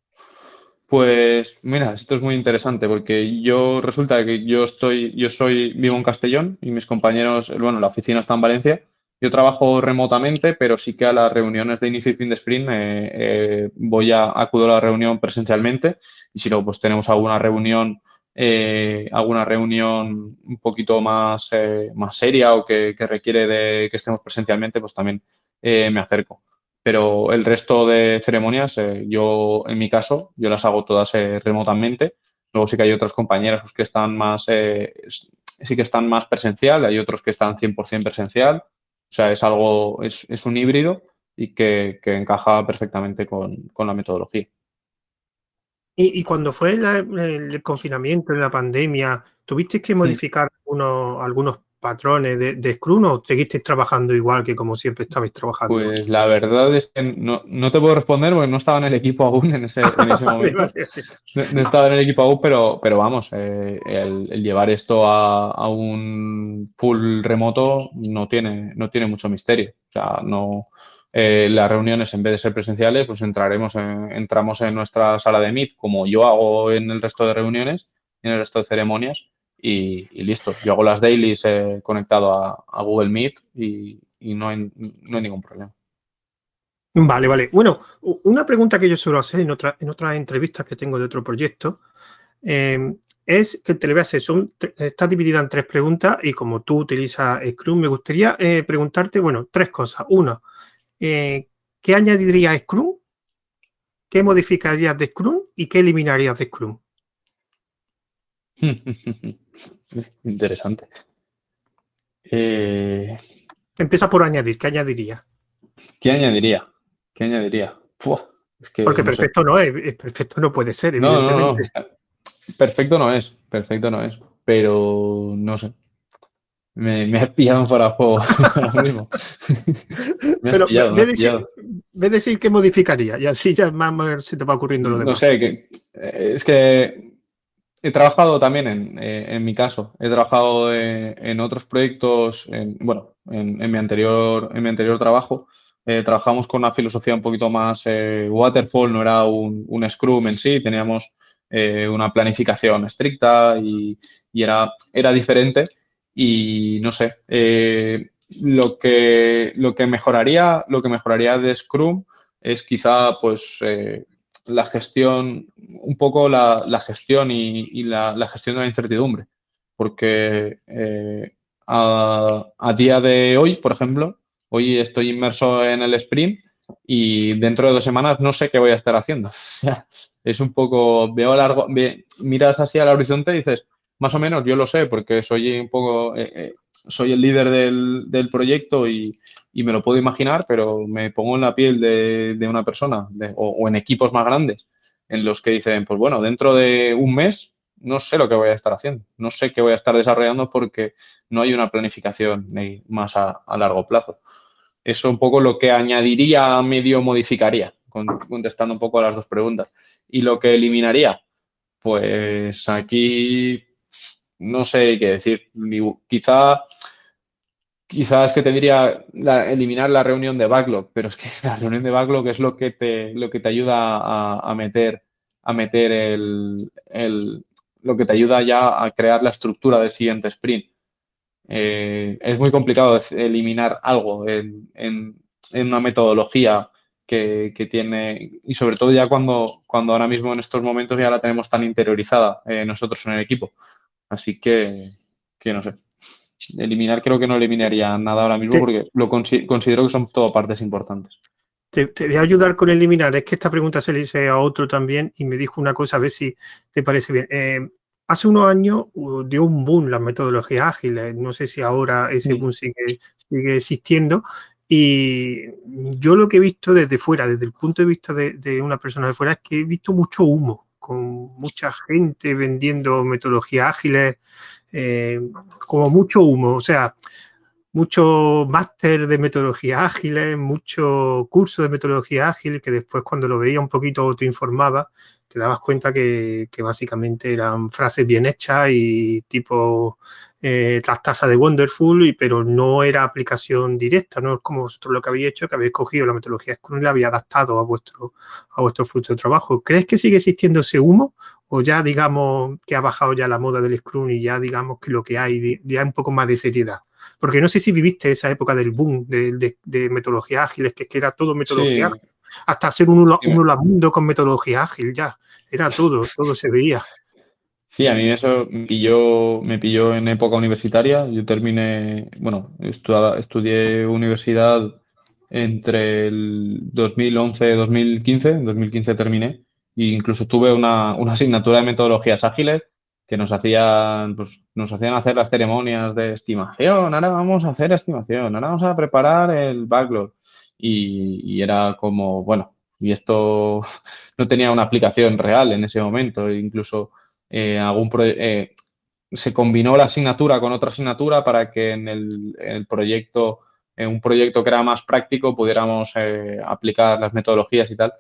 Pues mira, esto es muy interesante porque yo resulta que yo estoy, yo soy, vivo en Castellón y mis compañeros, bueno, la oficina está en Valencia. Yo trabajo remotamente, pero sí que a las reuniones de inicio y fin de sprint eh, eh, voy a acudir a la reunión presencialmente y si luego pues tenemos alguna reunión, eh, alguna reunión un poquito más, más seria o que, requiere de que estemos presencialmente, pues también me acerco pero el resto de ceremonias, eh, yo en mi caso, yo las hago todas eh, remotamente. Luego sí que hay otros compañeros que están más, eh, sí que están más presencial, hay otros que están 100% presencial. O sea, es algo, es, es un híbrido y que, que encaja perfectamente con, con, la metodología. Y, y cuando fue la, el confinamiento, la pandemia, ¿tuviste que modificar sí. uno, algunos patrones de, de, Scrum o seguiste trabajando igual que como siempre estabais trabajando? Pues la verdad es que no, no te puedo responder porque no estaba en el equipo aún en ese, en ese momento. No, no, estaba en el equipo aún, pero, pero vamos, eh, el, el, llevar esto a, a, un full remoto no tiene, no tiene mucho misterio. O sea, no, eh, las reuniones en vez de ser presenciales, pues entraremos en, entramos en nuestra sala de Meet, como yo hago en el resto de reuniones, en el resto de ceremonias, y, listo. Yo hago las dailies eh, conectado a, Google Meet y, no, hay, no, hay, ningún problema. Vale, vale. Bueno, una pregunta que yo suelo hacer en, otra, en otras entrevistas que tengo de otro proyecto eh, es que te le voy a hacer, son, está dividida en tres preguntas y como tú utilizas Scrum, me gustaría eh, preguntarte, bueno, tres cosas. Uno, eh, ¿qué añadirías a Scrum? ¿Qué modificarías de Scrum? ¿Y qué eliminarías de Scrum? Interesante. Eh... Empieza por añadir. ¿Qué añadiría? ¿Qué añadiría? ¿Qué añadiría? Uf, es que, Porque no perfecto sé. no es, perfecto no puede ser, no, no, no, Perfecto no es, perfecto no es, pero no sé. Me, me has pillado fuera de juego ahora mismo. me pero pillado, ve, decir, ve decir qué modificaría y así ya más se te va ocurriendo lo demás. No sé, que, es que He trabajado también, en, eh, en mi caso, he trabajado eh, en otros proyectos, en, bueno, en, en, mi anterior, en mi anterior trabajo, eh, trabajamos con una filosofía un poquito más eh, waterfall, no era un, un, Scrum en sí, teníamos eh, una planificación estricta y, y, era, era diferente y no sé, lo, que, lo, que mejoraría, lo que mejoraría de Scrum es quizá pues la gestión, un poco la, la gestión y, y la, la, gestión de la incertidumbre. Porque eh, a, día de hoy, por ejemplo, hoy estoy inmerso en el sprint y dentro de dos semanas no sé qué voy a estar haciendo. O sea, es un poco, veo largo, miras así al horizonte y dices, más o menos yo lo sé porque soy un poco, eh, eh, soy el líder del, del proyecto y, y, me lo puedo imaginar, pero me pongo en la piel de, de una persona o, en equipos más grandes en los que dicen, pues bueno, dentro de un mes no sé lo que voy a estar haciendo, no sé qué voy a estar desarrollando porque no hay una planificación más a, a largo plazo. Eso un poco lo que añadiría, medio modificaría, contestando un poco a las dos preguntas. Y lo que eliminaría, pues aquí no sé qué decir. Quizá, quizás que te diría eliminar la reunión de backlog, pero es que la reunión de backlog es lo que te, lo que te ayuda a, meter, a meter el, lo que te ayuda ya a crear la estructura del siguiente sprint. Eh, es muy complicado eliminar algo en, una metodología que, que, tiene, y sobre todo ya cuando, cuando ahora mismo en estos momentos ya la tenemos tan interiorizada eh, nosotros en el equipo. Así que, que no sé. Eliminar creo que no eliminaría nada ahora mismo porque lo considero que son todo partes importantes. Te, te, voy a ayudar con eliminar. Es que esta pregunta se le hice a otro también y me dijo una cosa, a ver si te parece bien. Eh, hace unos años uh, dio un boom las metodologías ágiles. No sé si ahora ese boom sigue, sigue existiendo. Y yo lo que he visto desde fuera, desde el punto de vista de, de una persona de fuera, es que he visto mucho humo con mucha gente vendiendo metodologías ágiles, eh, como mucho humo. O sea, mucho máster de metodología ágiles, mucho curso de metodología ágil, que después cuando lo veía un poquito te informaba, te dabas cuenta que, básicamente eran frases bien hechas y tipo eh, tasa de Wonderful, y, pero no era aplicación directa, no es como vosotros lo que habéis hecho, que habéis cogido la metodología Scrum y la habéis adaptado a vuestro, a vuestro fruto de trabajo. ¿Crees que sigue existiendo ese humo o ya digamos que ha bajado ya la moda del Scrum y ya digamos que lo que hay ya un poco más de seriedad? Porque no sé si viviste esa época del boom de, metodologías ágiles, que, que, era todo metodología hasta hacer un, un, mundo con metodología ágil ya. Era todo, todo se veía. Sí, a mí eso me pilló, me pilló en época universitaria. Yo terminé, bueno, estudié universidad entre el 2011 y 2015. En 2015 terminé. E incluso tuve una, una asignatura de metodologías ágiles que nos hacían, pues, nos hacían hacer las ceremonias de estimación, ahora vamos a hacer estimación, ahora vamos a preparar el backlog. Y, era como, bueno, y esto no tenía una aplicación real en ese momento, incluso eh, algún eh, se combinó la asignatura con otra asignatura para que en el, proyecto, en un proyecto que era más práctico, pudiéramos eh, aplicar las metodologías y tal.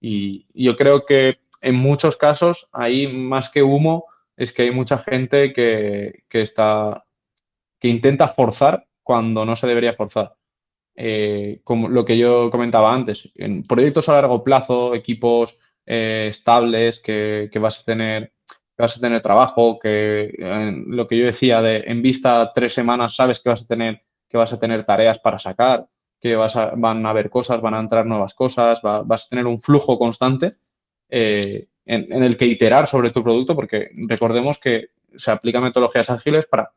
Y yo creo que en muchos casos, ahí más que humo, es que hay mucha gente que, está, que intenta forzar cuando no se debería forzar. Como lo que yo comentaba antes, en proyectos a largo plazo, equipos estables que, vas a tener vas a tener trabajo, que lo que yo decía de en vista tres semanas sabes que vas a tener que vas a tener tareas para sacar, que vas van a haber cosas, van a entrar nuevas cosas, vas a tener un flujo constante. Eh, en, el que iterar sobre tu producto, porque recordemos que se aplican metodologías ágiles para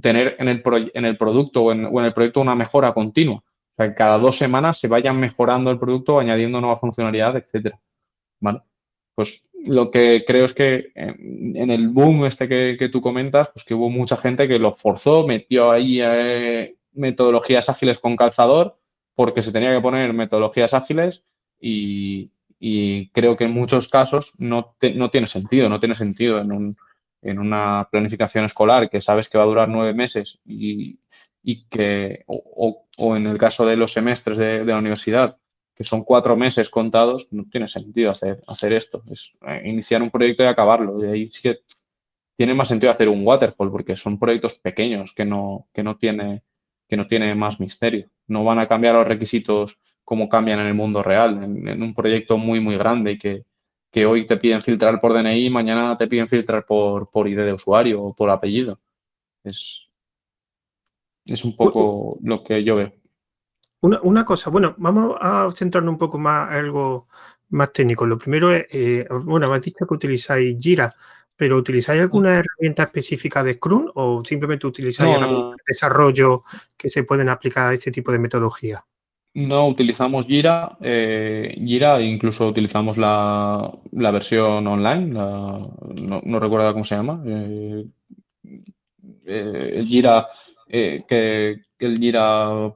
tener en el, en el producto o en, el proyecto una mejora continua. O sea, que cada dos semanas se vayan mejorando el producto, añadiendo nueva funcionalidad, etcétera. ¿Vale? Pues lo que creo es que en, el boom este que, tú comentas, pues que hubo mucha gente que lo forzó, metió ahí eh, metodologías ágiles con calzador, porque se tenía que poner metodologías ágiles y, y creo que en muchos casos no, no tiene sentido, no tiene sentido en, un, en, una planificación escolar que sabes que va a durar nueve meses y, y que, o, o, en el caso de los semestres de, la universidad, que son cuatro meses contados, no tiene sentido hacer, hacer esto, es eh, iniciar un proyecto y acabarlo. Y ahí sí que tiene más sentido hacer un waterfall porque son proyectos pequeños que no, que no, tiene, que no tiene más misterio. No van a cambiar los requisitos cómo cambian en el mundo real, en, un proyecto muy, muy grande y que, hoy te piden filtrar por DNI y mañana te piden filtrar por, por ID de usuario o por apellido. Es, es un poco lo que yo veo. Una, cosa, bueno, vamos a centrarnos un poco más en algo más técnico. Lo primero es, eh, bueno, me has dicho que utilizáis Jira, pero ¿utilizáis alguna herramienta específica de Scrum o simplemente utilizáis no, desarrollo que se pueden aplicar a este tipo de metodología? No utilizamos Jira, eh, Jira incluso utilizamos la, versión online, no, recuerdo cómo se llama. Eh, eh, el Jira, que, el Jira,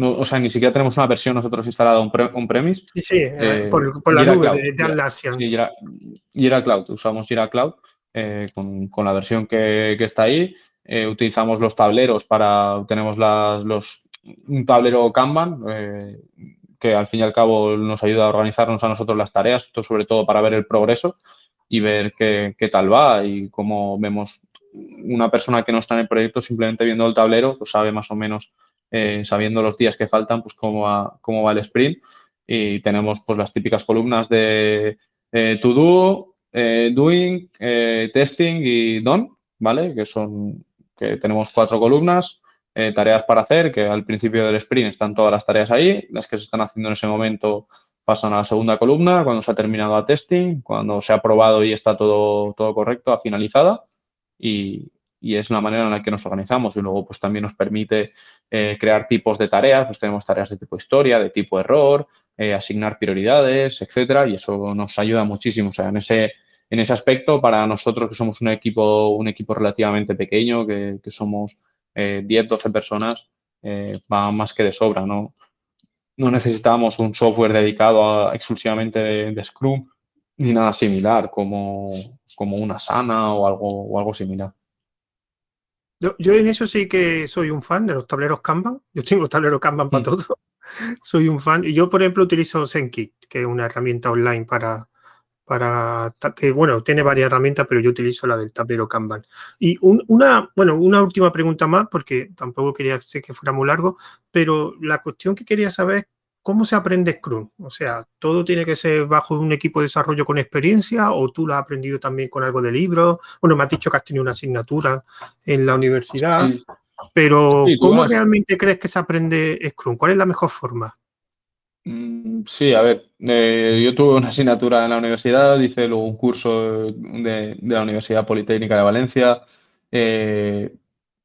o sea, ni siquiera tenemos una versión nosotros instalada un premise. Sí, sí, por, la nube de, Atlassian. Sí, Cloud, usamos Jira Cloud con, la versión que, que está ahí. utilizamos los tableros para, tenemos las, los un tablero Kanban eh, que al fin y al cabo nos ayuda a organizarnos a nosotros las tareas, sobre todo para ver el progreso y ver qué, tal va y cómo vemos una persona que no está en el proyecto simplemente viendo el tablero, pues sabe más o menos, eh, sabiendo los días que faltan, pues cómo va, cómo va el sprint. Y tenemos pues las típicas columnas de eh, to do, doing, testing y done, ¿vale? Que son, que tenemos cuatro columnas eh, tareas para hacer, que al principio del sprint están todas las tareas ahí, las que se están haciendo en ese momento pasan a la segunda columna, cuando se ha terminado a testing, cuando se ha probado y está todo, todo correcto, a finalizada, y, es la manera en la que nos organizamos. Y luego, pues también nos permite eh, crear tipos de tareas, pues tenemos tareas de tipo historia, de tipo error, eh, asignar prioridades, etcétera, y eso nos ayuda muchísimo. O sea, en ese, en ese aspecto, para nosotros que somos un equipo, un equipo relativamente pequeño, que, somos 10, eh, 12 personas, eh, va más que de sobra. ¿no? no necesitamos un software dedicado exclusivamente de, Scrum ni nada similar como, como una sana o algo, o algo similar. Yo, en eso sí que soy un fan de los tableros Kanban. Yo tengo tablero Kanban para mm. todo. soy un fan. Y yo, por ejemplo, utilizo ZenKit, que es una herramienta online para, para que, bueno, tiene varias herramientas, pero yo utilizo la del tablero Kanban. Y una, bueno, una última pregunta más, porque tampoco quería que fuera muy largo, pero la cuestión que quería saber ¿cómo se aprende Scrum? O sea, ¿todo tiene que ser bajo un equipo de desarrollo con experiencia o tú lo has aprendido también con algo de libro? Bueno, me has dicho que has tenido una asignatura en la universidad, pero ¿cómo realmente crees que se aprende Scrum? ¿Cuál es la mejor forma? Mm, sí, a ver, eh, yo tuve una asignatura en la universidad, hice luego un curso de, la Universidad Politécnica de Valencia, eh,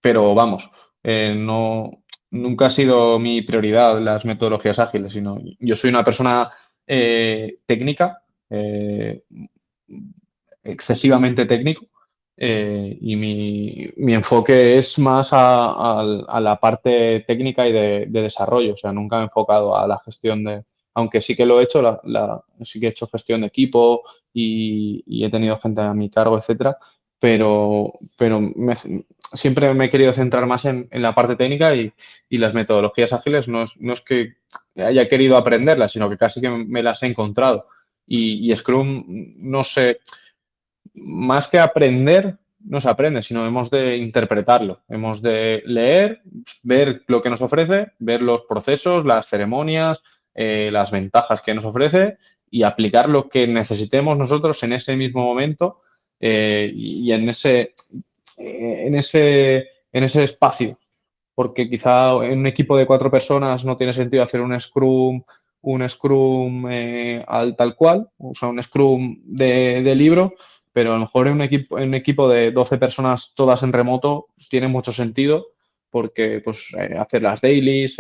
pero vamos, eh, no, nunca ha sido mi prioridad las metodologías ágiles, sino yo soy una persona eh, técnica, eh, excesivamente técnico, eh, y mi, enfoque es más a, la parte técnica y de, desarrollo, o sea, nunca he enfocado a la gestión de, aunque sí que lo he hecho, la, sí que he hecho gestión de equipo y, y he tenido gente a mi cargo, etcétera, pero, pero siempre me he querido centrar más en, la parte técnica y, las metodologías ágiles no es, que haya querido aprenderlas, sino que casi que me las he encontrado. Y, Scrum, no sé, más que aprender, no se aprende, sino hemos de interpretarlo, hemos de leer, ver lo que nos ofrece, ver los procesos, las ceremonias, eh, las ventajas que nos ofrece y aplicar lo que necesitemos nosotros en ese mismo momento eh, y en ese, eh, en, ese, en ese espacio. Porque quizá en un equipo de cuatro personas no tiene sentido hacer un Scrum, un Scrum eh, al tal cual, o sea, un Scrum de, libro, pero a lo mejor en un equipo, en un equipo de 12 personas todas en remoto tiene mucho sentido porque pues hacer las dailies,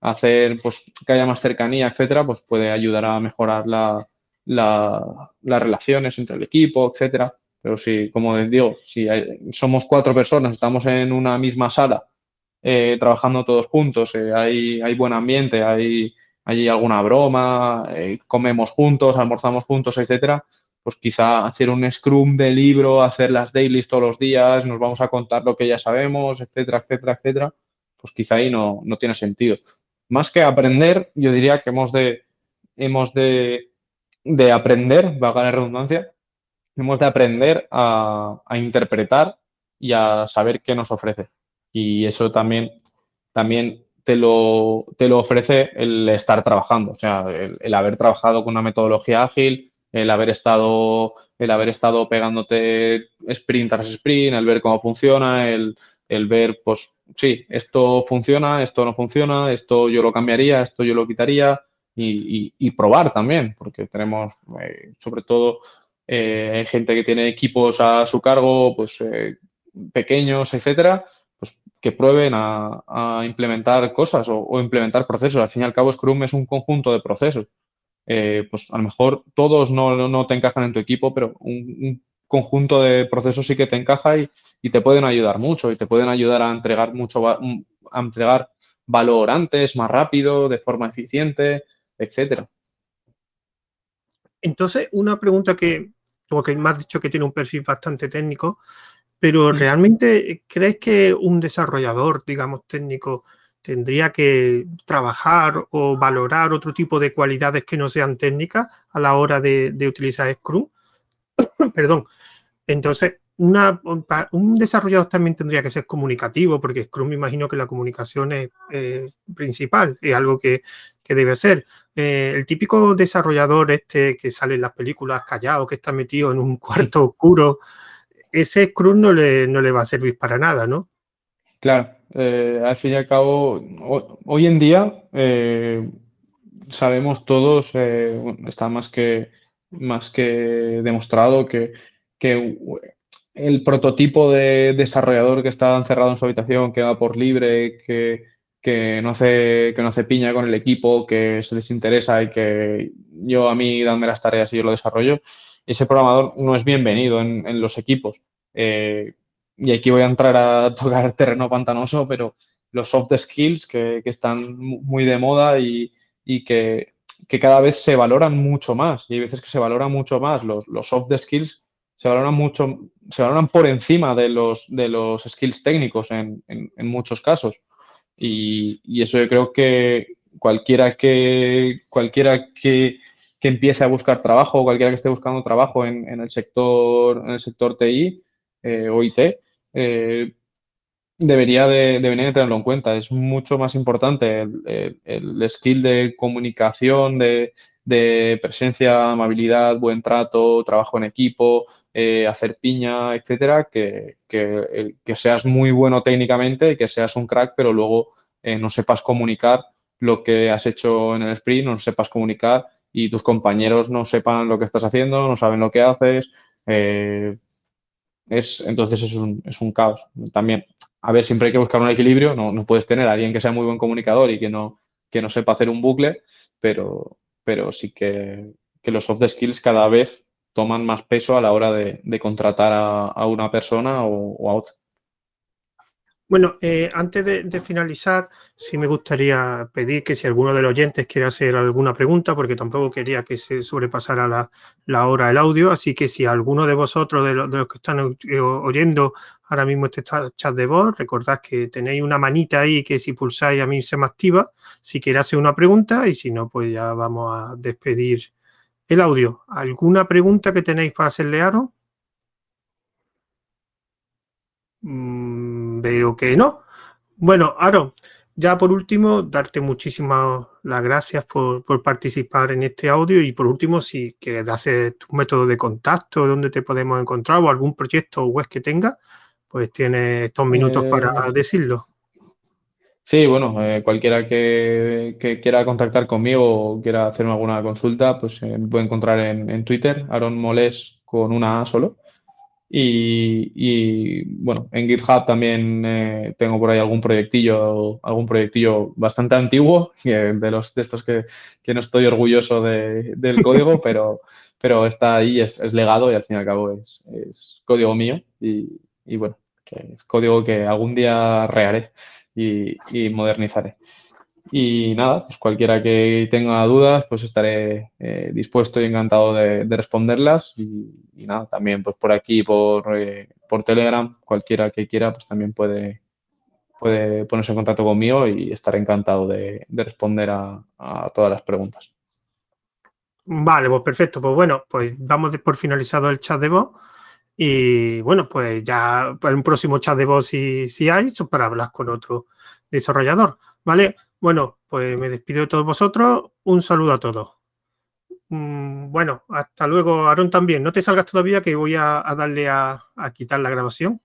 hacer pues que haya más cercanía, etcétera, pues puede ayudar a mejorar la, la, las relaciones entre el equipo, etcétera. Pero si, como les digo, si somos cuatro personas, estamos en una misma sala eh, trabajando todos juntos, eh, hay, hay, buen ambiente, hay, hay alguna broma, eh, comemos juntos, almorzamos juntos, etcétera, pues quizá hacer un scrum de libro, hacer las dailies todos los días, nos vamos a contar lo que ya sabemos, etcétera, etcétera, etcétera, pues quizá ahí no, no tiene sentido. Más que aprender, yo diría que hemos de, hemos de, de aprender, valga la redundancia, hemos de aprender a, interpretar y a saber qué nos ofrece. Y eso también, también te, lo, te lo ofrece el estar trabajando, o sea, el, haber trabajado con una metodología ágil, el haber estado, el haber estado pegándote sprint tras sprint, el ver cómo funciona, el, ver, pues sí, esto funciona, esto no funciona, esto yo lo cambiaría, esto yo lo quitaría y, probar también, porque tenemos, eh, sobre todo, eh, gente que tiene equipos a su cargo, pues eh, pequeños, etcétera, pues que prueben a, implementar cosas o, implementar procesos. Al fin y al cabo, Scrum es un conjunto de procesos. Eh, pues a lo mejor todos no, te encajan en tu equipo, pero un, conjunto de procesos sí que te encaja y, te pueden ayudar mucho y te pueden ayudar a entregar mucho, a entregar valor antes, más rápido, de forma eficiente, etcétera. Entonces, una pregunta que, porque me has dicho que tiene un perfil bastante técnico, pero ¿realmente crees que un desarrollador, digamos, técnico, tendría que trabajar o valorar otro tipo de cualidades que no sean técnicas a la hora de, utilizar Scrum? Perdón. Entonces, un desarrollador también tendría que ser comunicativo, porque Scrum me imagino que la comunicación es principal, es algo que, debe ser. Eh, el típico desarrollador este que sale en las películas callado, que está metido en un cuarto oscuro, ese Scrum no le, no le va a servir para nada, ¿no? Claro, eh, al fin y al cabo, hoy en día eh, sabemos todos, está más que, más que demostrado que, que el prototipo de desarrollador que está encerrado en su habitación, que va por libre, que, no hace, que no hace piña con el equipo, que se les interesa y que yo a mí danme las tareas y yo lo desarrollo, ese programador no es bienvenido en, los equipos. Eh, y aquí voy a entrar a tocar terreno pantanoso, pero los soft skills que, están muy de moda y, que, cada vez se valoran mucho más. Y hay veces que se valoran mucho más los, los soft skills se valoran mucho se valoran por encima de los, de los skills técnicos en, en, muchos casos. Y, y, eso yo creo que cualquiera que, cualquiera que, que, empiece a buscar trabajo, cualquiera que esté buscando trabajo en, en el sector, en el sector TI eh, o IT, eh, debería de, debería tenerlo en cuenta. Es mucho más importante el, el, skill de comunicación, de, de, presencia, amabilidad, buen trato, trabajo en equipo, eh, hacer piña, etcétera, que, que, que, seas muy bueno técnicamente y que seas un crack, pero luego eh, no sepas comunicar lo que has hecho en el sprint, no sepas comunicar y tus compañeros no sepan lo que estás haciendo, no saben lo que haces. Eh, es, entonces es un, es un caos. También a ver, siempre hay que buscar un equilibrio, no, no, puedes tener a alguien que sea muy buen comunicador y que no, que no sepa hacer un bucle, pero, pero sí que, que los soft skills cada vez toman más peso a la hora de, contratar a, una persona o, a otra. Bueno, eh, antes de, finalizar, sí me gustaría pedir que si alguno de los oyentes quiere hacer alguna pregunta, porque tampoco quería que se sobrepasara la, hora el audio, así que si alguno de vosotros, de, de los que están eh, oyendo ahora mismo este chat de voz, recordad que tenéis una manita ahí que si pulsáis a mí se me activa, si quiere hacer una pregunta y si no, pues ya vamos a despedir el audio. ¿Alguna pregunta que tenéis para hacerle a Aaron? Mm, veo que no. Bueno, Aaron, ya por último, darte muchísimas las gracias por, por, participar en este audio y por último, si quieres hacer tu método de contacto, dónde te podemos encontrar o algún proyecto web que tengas, pues tienes estos minutos eh, para decirlo. Sí, bueno, eh, cualquiera que, que, quiera contactar conmigo o quiera hacerme alguna consulta, pues eh, me puede encontrar en, en Twitter, Aaron Moles con una A solo. Y, y, bueno, en GitHub también eh, tengo por ahí algún proyectillo, algún proyectillo bastante antiguo, de los de estos que, que no estoy orgulloso de, del código, pero, pero está ahí, es, es, legado y al fin y al cabo es, es código mío y, y, bueno, que es código que algún día rearé y, modernizaré. Y nada, pues cualquiera que tenga dudas, pues estaré eh, dispuesto y encantado de, de responderlas. Y, nada, también pues por aquí, por, eh, por Telegram, cualquiera que quiera, pues también puede, puede ponerse en contacto conmigo y estaré encantado de, de responder a, todas las preguntas. Vale, pues perfecto. Pues bueno, pues damos por finalizado el chat de voz. Y bueno, pues ya para un próximo chat de voz, si, si hay, para hablar con otro desarrollador. ¿Vale? Bueno, pues me despido de todos vosotros. Un saludo a todos. Mm, bueno, hasta luego, Aaron también. No te salgas todavía que voy a, darle a quitar la grabación.